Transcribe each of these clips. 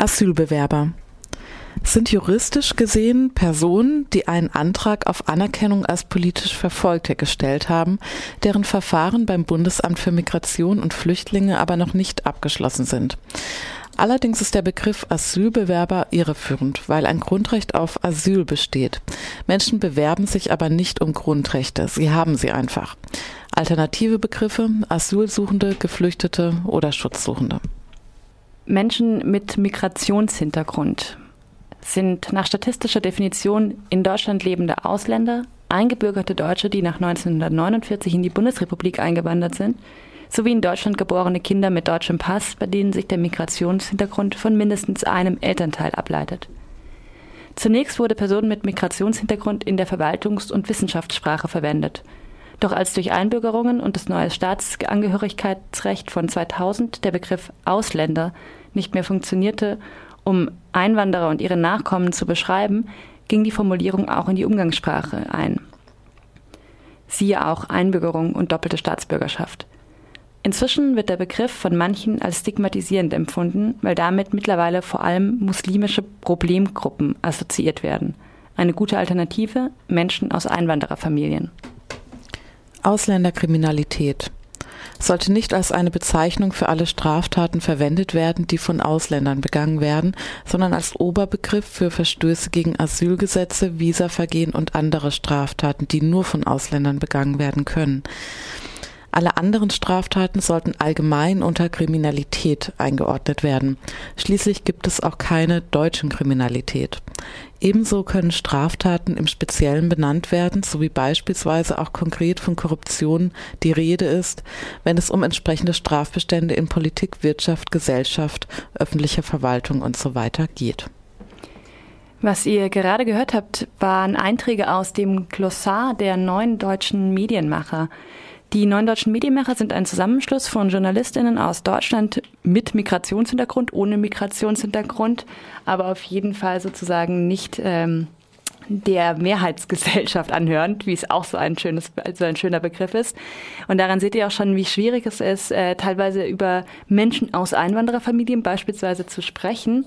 Asylbewerber sind juristisch gesehen Personen, die einen Antrag auf Anerkennung als politisch Verfolgte gestellt haben, deren Verfahren beim Bundesamt für Migration und Flüchtlinge aber noch nicht abgeschlossen sind. Allerdings ist der Begriff Asylbewerber irreführend, weil ein Grundrecht auf Asyl besteht. Menschen bewerben sich aber nicht um Grundrechte, sie haben sie einfach. Alternative Begriffe Asylsuchende, Geflüchtete oder Schutzsuchende. Menschen mit Migrationshintergrund sind nach statistischer Definition in Deutschland lebende Ausländer, eingebürgerte Deutsche, die nach 1949 in die Bundesrepublik eingewandert sind, sowie in Deutschland geborene Kinder mit deutschem Pass, bei denen sich der Migrationshintergrund von mindestens einem Elternteil ableitet. Zunächst wurde Personen mit Migrationshintergrund in der Verwaltungs- und Wissenschaftssprache verwendet. Doch als durch Einbürgerungen und das neue Staatsangehörigkeitsrecht von 2000 der Begriff Ausländer nicht mehr funktionierte um Einwanderer und ihre Nachkommen zu beschreiben, ging die Formulierung auch in die Umgangssprache ein. Siehe auch Einbürgerung und doppelte Staatsbürgerschaft. Inzwischen wird der Begriff von manchen als stigmatisierend empfunden, weil damit mittlerweile vor allem muslimische Problemgruppen assoziiert werden. Eine gute Alternative Menschen aus Einwandererfamilien. Ausländerkriminalität sollte nicht als eine Bezeichnung für alle Straftaten verwendet werden, die von Ausländern begangen werden, sondern als Oberbegriff für Verstöße gegen Asylgesetze, Visavergehen und andere Straftaten, die nur von Ausländern begangen werden können. Alle anderen Straftaten sollten allgemein unter Kriminalität eingeordnet werden. Schließlich gibt es auch keine deutschen Kriminalität. Ebenso können Straftaten im Speziellen benannt werden, sowie beispielsweise auch konkret von Korruption die Rede ist, wenn es um entsprechende Strafbestände in Politik, Wirtschaft, Gesellschaft, öffentlicher Verwaltung usw. So geht. Was ihr gerade gehört habt, waren Einträge aus dem Glossar der neuen deutschen Medienmacher. Die neuen deutschen Medienmacher sind ein Zusammenschluss von Journalistinnen aus Deutschland mit Migrationshintergrund, ohne Migrationshintergrund, aber auf jeden Fall sozusagen nicht ähm, der Mehrheitsgesellschaft anhörend, wie es auch so ein schönes, so ein schöner Begriff ist. Und daran seht ihr auch schon, wie schwierig es ist, äh, teilweise über Menschen aus Einwandererfamilien beispielsweise zu sprechen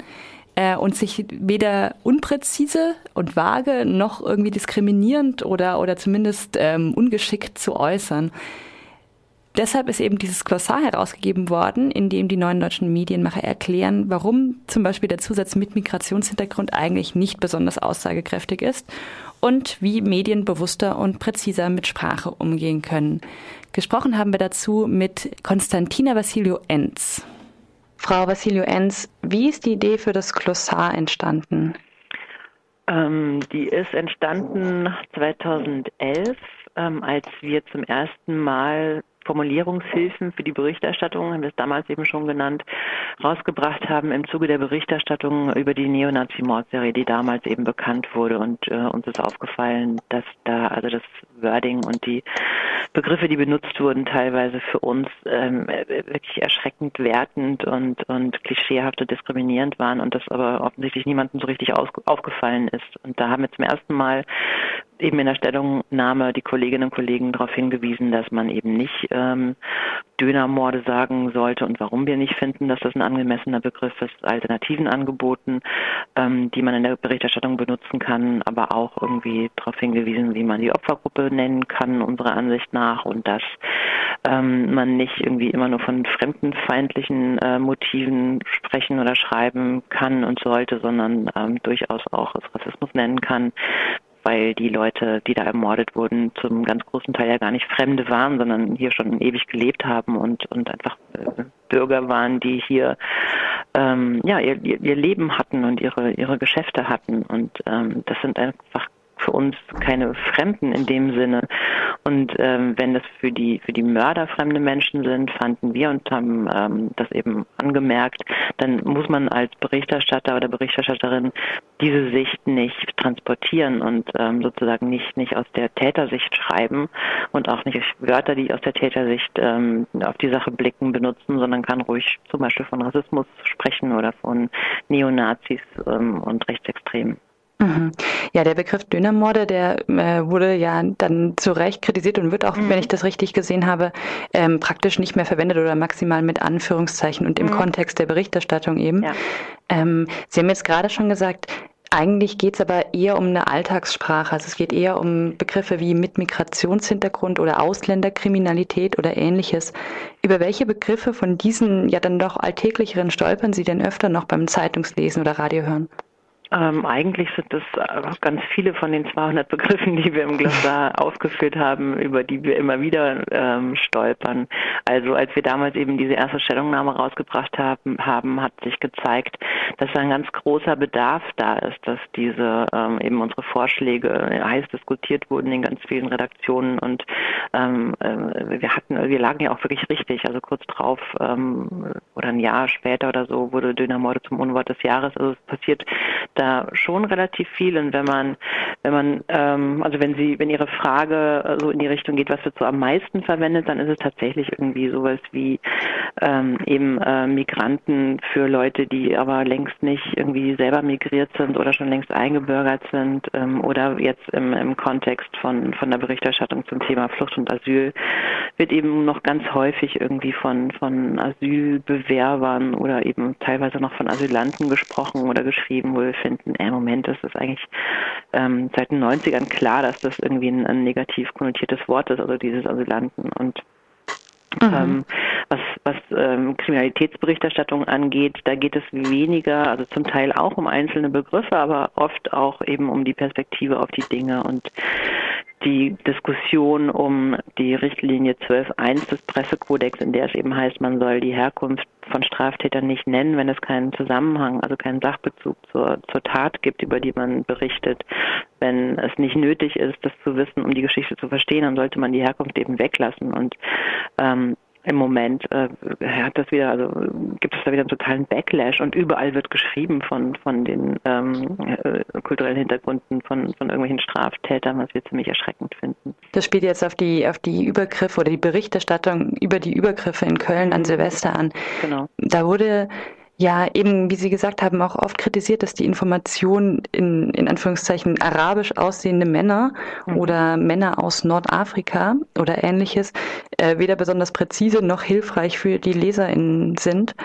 äh, und sich weder unpräzise und vage noch irgendwie diskriminierend oder, oder zumindest ähm, ungeschickt zu äußern. Deshalb ist eben dieses Glossar herausgegeben worden, in dem die neuen deutschen Medienmacher erklären, warum zum Beispiel der Zusatz mit Migrationshintergrund eigentlich nicht besonders aussagekräftig ist und wie Medien bewusster und präziser mit Sprache umgehen können. Gesprochen haben wir dazu mit Konstantina Vassilio Enz. Frau Vassilio Enz, wie ist die Idee für das Glossar entstanden? Ähm, die ist entstanden 2011, ähm, als wir zum ersten Mal Formulierungshilfen für die Berichterstattung, haben wir es damals eben schon genannt, rausgebracht haben im Zuge der Berichterstattung über die Neonazi-Mordserie, die damals eben bekannt wurde. Und äh, uns ist aufgefallen, dass da also das Wording und die Begriffe, die benutzt wurden, teilweise für uns ähm, wirklich erschreckend wertend und, und klischeehaft und diskriminierend waren und das aber offensichtlich niemandem so richtig aufgefallen ist. Und da haben wir zum ersten Mal eben in der Stellungnahme die Kolleginnen und Kollegen darauf hingewiesen, dass man eben nicht ähm, Dönermorde sagen sollte und warum wir nicht finden, dass das ein angemessener Begriff ist, alternativen Angeboten, ähm, die man in der Berichterstattung benutzen kann, aber auch irgendwie darauf hingewiesen, wie man die Opfergruppe nennen kann, unserer Ansicht nach, und dass ähm, man nicht irgendwie immer nur von fremdenfeindlichen äh, Motiven sprechen oder schreiben kann und sollte, sondern ähm, durchaus auch Rassismus nennen kann, weil die Leute, die da ermordet wurden, zum ganz großen Teil ja gar nicht Fremde waren, sondern hier schon ewig gelebt haben und, und einfach äh, Bürger waren, die hier ähm, ja ihr, ihr Leben hatten und ihre ihre Geschäfte hatten. Und ähm, das sind einfach für uns keine Fremden in dem Sinne. Und ähm, wenn das für die für die Mörder fremde Menschen sind, fanden wir und haben ähm, das eben angemerkt, dann muss man als Berichterstatter oder Berichterstatterin diese Sicht nicht transportieren und ähm, sozusagen nicht nicht aus der Tätersicht schreiben und auch nicht Wörter, die aus der Tätersicht ähm, auf die Sache blicken, benutzen, sondern kann ruhig zum Beispiel von Rassismus sprechen oder von Neonazis ähm, und Rechtsextremen. Mhm. Ja, der Begriff Dönermorde, der äh, wurde ja dann zu Recht kritisiert und wird auch, mhm. wenn ich das richtig gesehen habe, ähm, praktisch nicht mehr verwendet oder maximal mit Anführungszeichen und im mhm. Kontext der Berichterstattung eben. Ja. Ähm, Sie haben jetzt gerade schon gesagt, eigentlich geht es aber eher um eine Alltagssprache. Also es geht eher um Begriffe wie mit Migrationshintergrund oder Ausländerkriminalität oder ähnliches. Über welche Begriffe von diesen ja dann doch alltäglicheren stolpern Sie denn öfter noch beim Zeitungslesen oder Radiohören? Ähm, eigentlich sind es äh, ganz viele von den 200 Begriffen, die wir im Glossar aufgeführt haben, über die wir immer wieder ähm, stolpern. Also als wir damals eben diese erste Stellungnahme rausgebracht haben, haben, hat sich gezeigt, dass ein ganz großer Bedarf da ist, dass diese ähm, eben unsere Vorschläge heiß diskutiert wurden in ganz vielen Redaktionen und ähm, äh, wir hatten, wir lagen ja auch wirklich richtig. Also kurz drauf ähm, oder ein Jahr später oder so wurde Dönermorde zum Unwort des Jahres. Also es passiert da schon relativ viel. Und wenn man, wenn man, ähm, also wenn Sie, wenn Ihre Frage so in die Richtung geht, was wird so am meisten verwendet, dann ist es tatsächlich irgendwie sowas wie ähm, eben äh, Migranten für Leute, die aber längst nicht irgendwie selber migriert sind oder schon längst eingebürgert sind ähm, oder jetzt im, im Kontext von, von der Berichterstattung zum Thema Flucht und Asyl wird eben noch ganz häufig irgendwie von, von Asylbewerbern oder eben teilweise noch von Asylanten gesprochen oder geschrieben, wo wir finden, im Moment ist es eigentlich ähm, seit den 90ern klar, dass das irgendwie ein, ein negativ konnotiertes Wort ist, also dieses Asylanten und Mhm. Ähm, was was ähm, Kriminalitätsberichterstattung angeht, da geht es weniger, also zum Teil auch um einzelne Begriffe, aber oft auch eben um die Perspektive auf die Dinge und die Diskussion um die Richtlinie 12.1 des Pressekodex, in der es eben heißt, man soll die Herkunft von Straftätern nicht nennen, wenn es keinen Zusammenhang, also keinen Sachbezug zur, zur Tat gibt, über die man berichtet. Wenn es nicht nötig ist, das zu wissen, um die Geschichte zu verstehen, dann sollte man die Herkunft eben weglassen. Und ähm, im Moment äh, hat das wieder, also gibt es da wieder einen totalen Backlash und überall wird geschrieben von von den ähm, äh, kulturellen Hintergründen von von irgendwelchen Straftätern, was wir ziemlich erschreckend finden. Das spielt jetzt auf die auf die Übergriffe oder die Berichterstattung über die Übergriffe in Köln an Silvester an. Genau. Da wurde ja eben, wie Sie gesagt haben, auch oft kritisiert, dass die Information in, in Anführungszeichen arabisch aussehende Männer mhm. oder Männer aus Nordafrika oder ähnliches äh, weder besonders präzise noch hilfreich für die LeserInnen sind.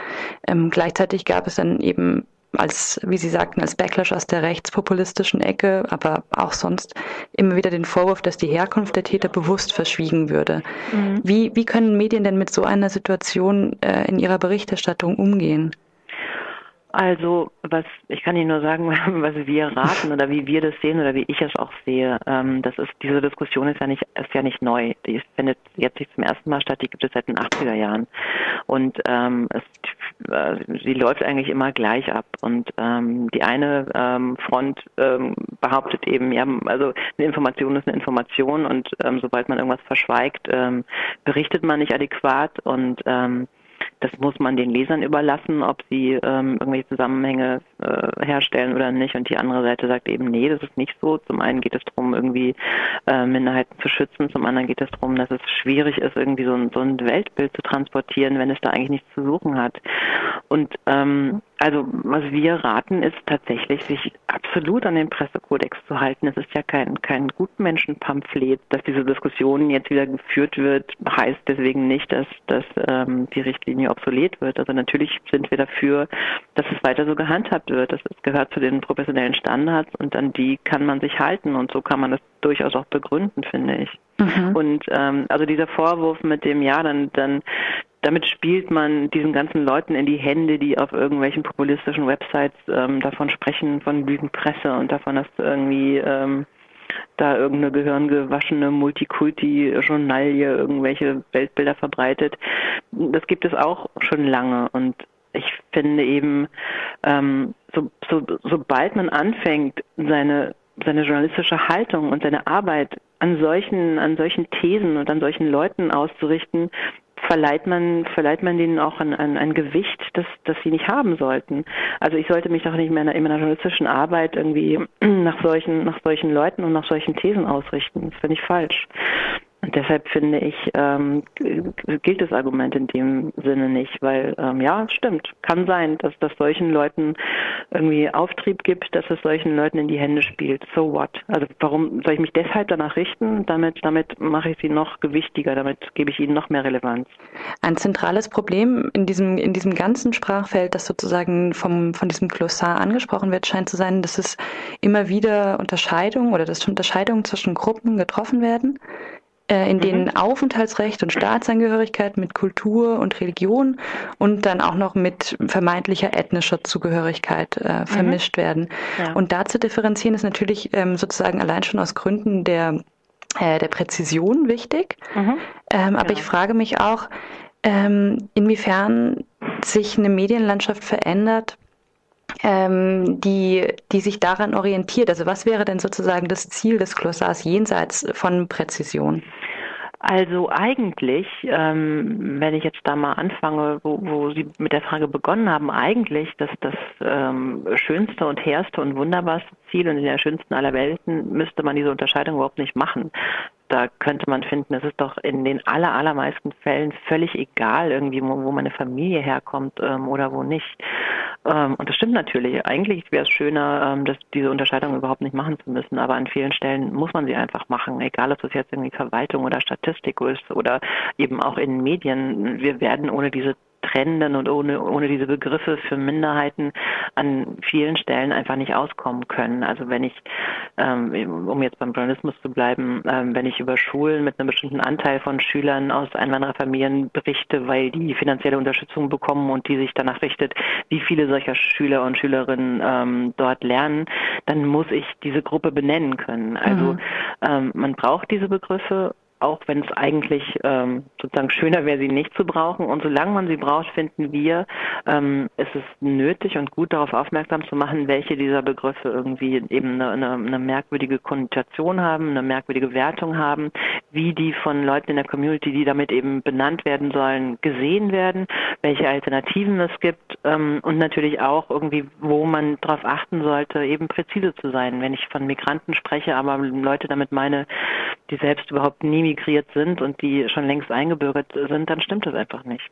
Ähm, gleichzeitig gab es dann eben als, wie Sie sagten, als Backlash aus der rechtspopulistischen Ecke, aber auch sonst immer wieder den Vorwurf, dass die Herkunft der Täter bewusst verschwiegen würde. Mhm. Wie, wie können Medien denn mit so einer Situation äh, in ihrer Berichterstattung umgehen? Also, was ich kann Ihnen nur sagen, was wir raten oder wie wir das sehen oder wie ich es auch sehe. Ähm, das ist diese Diskussion ist ja nicht ist ja nicht neu. Die findet jetzt nicht zum ersten Mal statt. Die gibt es seit den 80er Jahren und ähm, es, äh, sie läuft eigentlich immer gleich ab. Und ähm, die eine ähm, Front ähm, behauptet eben, ja, also eine Information ist eine Information und ähm, sobald man irgendwas verschweigt, ähm, berichtet man nicht adäquat und ähm, das muss man den Lesern überlassen, ob sie ähm, irgendwelche Zusammenhänge äh, herstellen oder nicht. Und die andere Seite sagt eben, nee, das ist nicht so. Zum einen geht es darum, irgendwie äh, Minderheiten zu schützen. Zum anderen geht es darum, dass es schwierig ist, irgendwie so ein, so ein Weltbild zu transportieren, wenn es da eigentlich nichts zu suchen hat. Und ähm, also was wir raten, ist tatsächlich, sich absolut an den Pressekodex zu halten. Es ist ja kein, kein Gutmenschenpamphlet, dass diese Diskussion jetzt wieder geführt wird, heißt deswegen nicht, dass, dass ähm, die Richtlinie obsolet wird. Also natürlich sind wir dafür, dass es weiter so gehandhabt wird. Das gehört zu den professionellen Standards und an die kann man sich halten und so kann man das durchaus auch begründen, finde ich. Mhm. Und ähm, also dieser Vorwurf mit dem, ja, dann, dann damit spielt man diesen ganzen Leuten in die Hände, die auf irgendwelchen populistischen Websites ähm, davon sprechen, von Lügenpresse und davon, dass irgendwie ähm, da irgendeine gehirngewaschene Multikulti-Journalie irgendwelche Weltbilder verbreitet. Das gibt es auch schon lange und ich finde eben, ähm, so, so, sobald man anfängt, seine seine journalistische Haltung und seine Arbeit an solchen, an solchen Thesen und an solchen Leuten auszurichten, verleiht man, verleiht man denen auch ein, ein, ein Gewicht, das, das sie nicht haben sollten. Also ich sollte mich doch nicht mehr in meiner journalistischen Arbeit irgendwie nach solchen, nach solchen Leuten und nach solchen Thesen ausrichten. Das finde ich falsch. Und deshalb finde ich, ähm, gilt das Argument in dem Sinne nicht, weil ähm, ja, stimmt, kann sein, dass das solchen Leuten irgendwie Auftrieb gibt, dass es solchen Leuten in die Hände spielt. So what? Also warum soll ich mich deshalb danach richten? Damit, damit mache ich sie noch gewichtiger, damit gebe ich ihnen noch mehr Relevanz. Ein zentrales Problem in diesem, in diesem ganzen Sprachfeld, das sozusagen vom, von diesem Glossar angesprochen wird, scheint zu sein, dass es immer wieder Unterscheidungen oder dass Unterscheidungen zwischen Gruppen getroffen werden in denen mhm. Aufenthaltsrecht und Staatsangehörigkeit mit Kultur und Religion und dann auch noch mit vermeintlicher ethnischer Zugehörigkeit äh, mhm. vermischt mhm. werden. Ja. Und da zu differenzieren ist natürlich ähm, sozusagen allein schon aus Gründen der, äh, der Präzision wichtig. Mhm. Ähm, aber ich frage mich auch, ähm, inwiefern sich eine Medienlandschaft verändert, ähm, die, die sich daran orientiert. Also was wäre denn sozusagen das Ziel des Glossars jenseits von Präzision? Also eigentlich, ähm, wenn ich jetzt da mal anfange, wo, wo Sie mit der Frage begonnen haben, eigentlich, dass das ähm, schönste und hehrste und wunderbarste Ziel und in der schönsten aller Welten müsste man diese Unterscheidung überhaupt nicht machen da könnte man finden, es ist doch in den aller, allermeisten Fällen völlig egal, irgendwie, wo, wo meine Familie herkommt ähm, oder wo nicht. Ähm, und das stimmt natürlich. Eigentlich wäre es schöner, ähm, dass diese Unterscheidung überhaupt nicht machen zu müssen, aber an vielen Stellen muss man sie einfach machen, egal ob es jetzt irgendwie Verwaltung oder Statistik ist oder eben auch in Medien. Wir werden ohne diese Trennenden und ohne, ohne diese Begriffe für Minderheiten an vielen Stellen einfach nicht auskommen können. Also wenn ich, ähm, um jetzt beim Journalismus zu bleiben, ähm, wenn ich über Schulen mit einem bestimmten Anteil von Schülern aus Einwandererfamilien berichte, weil die finanzielle Unterstützung bekommen und die sich danach richtet, wie viele solcher Schüler und Schülerinnen ähm, dort lernen, dann muss ich diese Gruppe benennen können. Also mhm. man braucht diese Begriffe auch wenn es eigentlich ähm, sozusagen schöner wäre, sie nicht zu brauchen. Und solange man sie braucht, finden wir, ähm, ist es nötig und gut darauf aufmerksam zu machen, welche dieser Begriffe irgendwie eben eine, eine, eine merkwürdige Konnotation haben, eine merkwürdige Wertung haben, wie die von Leuten in der Community, die damit eben benannt werden sollen, gesehen werden, welche Alternativen es gibt ähm, und natürlich auch irgendwie, wo man darauf achten sollte, eben präzise zu sein. Wenn ich von Migranten spreche, aber Leute damit meine, die selbst überhaupt nie migriert sind und die schon längst eingebürgert sind, dann stimmt das einfach nicht.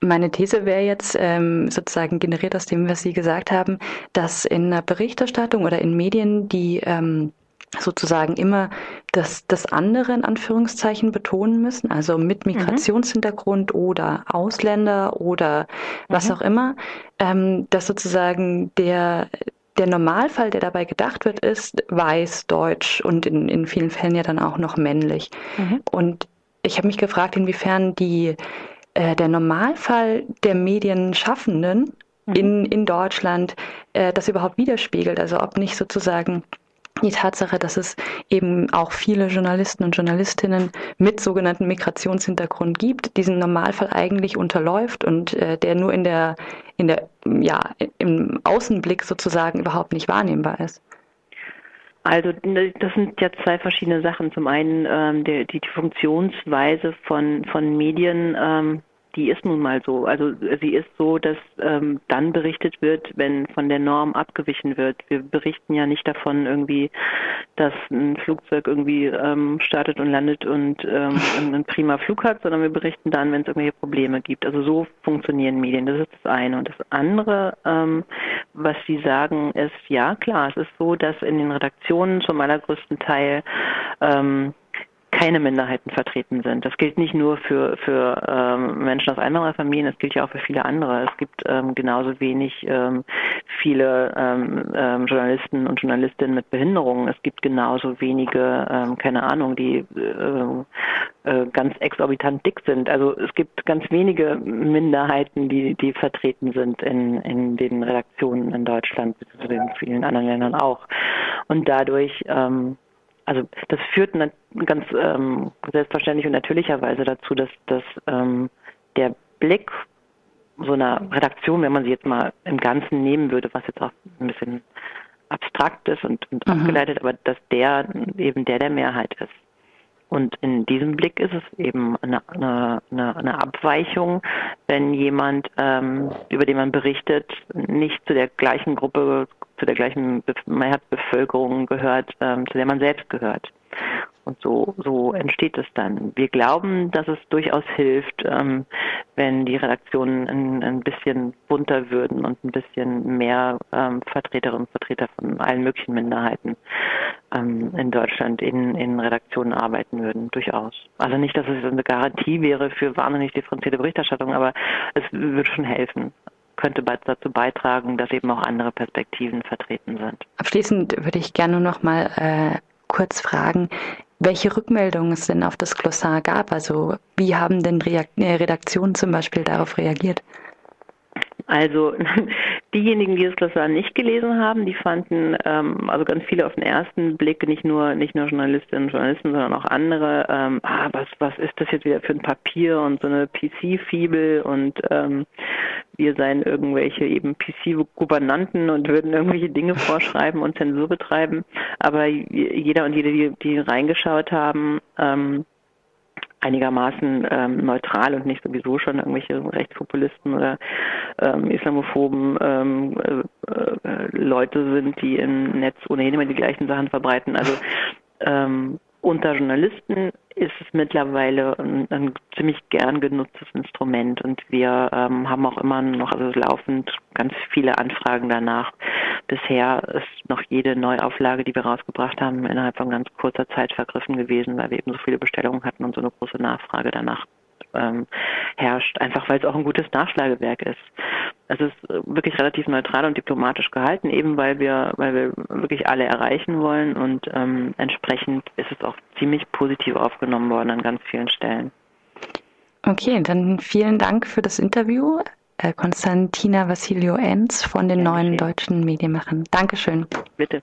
Meine These wäre jetzt ähm, sozusagen generiert aus dem, was Sie gesagt haben, dass in der Berichterstattung oder in Medien die ähm, sozusagen immer das, das andere in Anführungszeichen betonen müssen, also mit mhm. Migrationshintergrund mhm. oder Ausländer oder was mhm. auch immer, ähm, dass sozusagen der der Normalfall, der dabei gedacht wird, ist weiß, deutsch und in, in vielen Fällen ja dann auch noch männlich. Mhm. Und ich habe mich gefragt, inwiefern die, äh, der Normalfall der Medienschaffenden mhm. in, in Deutschland äh, das überhaupt widerspiegelt. Also ob nicht sozusagen die Tatsache, dass es eben auch viele Journalisten und Journalistinnen mit sogenannten Migrationshintergrund gibt, diesen Normalfall eigentlich unterläuft und äh, der nur in der, in der, ja, im Außenblick sozusagen überhaupt nicht wahrnehmbar ist. Also das sind ja zwei verschiedene Sachen. Zum einen ähm, die, die Funktionsweise von, von Medien ähm, die ist nun mal so. Also sie ist so, dass ähm, dann berichtet wird, wenn von der Norm abgewichen wird. Wir berichten ja nicht davon irgendwie, dass ein Flugzeug irgendwie ähm, startet und landet und ähm, einen prima Flug hat, sondern wir berichten dann, wenn es irgendwelche Probleme gibt. Also so funktionieren Medien. Das ist das eine. Und das andere, ähm, was Sie sagen, ist ja klar, es ist so, dass in den Redaktionen zum allergrößten Teil ähm, keine Minderheiten vertreten sind. Das gilt nicht nur für, für ähm, Menschen aus Einwandererfamilien, das gilt ja auch für viele andere. Es gibt ähm, genauso wenig ähm, viele ähm, ähm, Journalisten und Journalistinnen mit Behinderungen. Es gibt genauso wenige, ähm, keine Ahnung, die äh, äh, ganz exorbitant dick sind. Also es gibt ganz wenige Minderheiten, die, die vertreten sind in, in den Redaktionen in Deutschland, beziehungsweise in vielen anderen Ländern auch. Und dadurch ähm, also das führt ganz ähm, selbstverständlich und natürlicherweise dazu, dass, dass ähm, der Blick so einer Redaktion, wenn man sie jetzt mal im Ganzen nehmen würde, was jetzt auch ein bisschen abstrakt ist und, und mhm. abgeleitet, aber dass der eben der der Mehrheit ist. Und in diesem Blick ist es eben eine, eine, eine Abweichung, wenn jemand, ähm, über den man berichtet, nicht zu der gleichen Gruppe, zu der gleichen Mehrheitsbevölkerung gehört, ähm, zu der man selbst gehört. Und so, so entsteht es dann. Wir glauben, dass es durchaus hilft, ähm, wenn die Redaktionen ein, ein, bisschen bunter würden und ein bisschen mehr ähm, Vertreterinnen und Vertreter von allen möglichen Minderheiten ähm, in Deutschland in, in Redaktionen arbeiten würden, durchaus. Also nicht, dass es eine Garantie wäre für wahnsinnig differenzierte Berichterstattung, aber es würde schon helfen könnte dazu beitragen, dass eben auch andere Perspektiven vertreten sind. Abschließend würde ich gerne noch mal äh, kurz fragen, welche Rückmeldungen es denn auf das Glossar gab. Also wie haben denn äh, Redaktionen zum Beispiel darauf reagiert? Also diejenigen, die das Glossar nicht gelesen haben, die fanden, ähm, also ganz viele auf den ersten Blick, nicht nur nicht nur Journalistinnen und Journalisten, sondern auch andere, ähm, ah, was was ist das jetzt wieder für ein Papier und so eine PC-Fibel und ähm, wir seien irgendwelche eben PC-Gouvernanten und würden irgendwelche Dinge vorschreiben und Zensur betreiben. Aber jeder und jede, die, die reingeschaut haben, ähm, einigermaßen ähm, neutral und nicht sowieso schon irgendwelche Rechtspopulisten oder ähm, Islamophoben ähm, äh, äh, Leute sind, die im Netz ohnehin immer die gleichen Sachen verbreiten. Also ähm, unter Journalisten ist es mittlerweile ein, ein, ziemlich gern genutztes Instrument und wir ähm, haben auch immer noch also laufend ganz viele Anfragen danach. Bisher ist noch jede Neuauflage, die wir rausgebracht haben, innerhalb von ganz kurzer Zeit vergriffen gewesen, weil wir eben so viele Bestellungen hatten und so eine große Nachfrage danach ähm, herrscht, einfach weil es auch ein gutes Nachschlagewerk ist. Es ist wirklich relativ neutral und diplomatisch gehalten, eben weil wir, weil wir wirklich alle erreichen wollen und ähm, entsprechend ist es auch ziemlich positiv aufgenommen worden an ganz vielen Stellen. Okay, dann vielen Dank für das Interview. Äh, Konstantina Vassilio Enz von den neuen deutschen Medienmachern. Dankeschön. Bitte.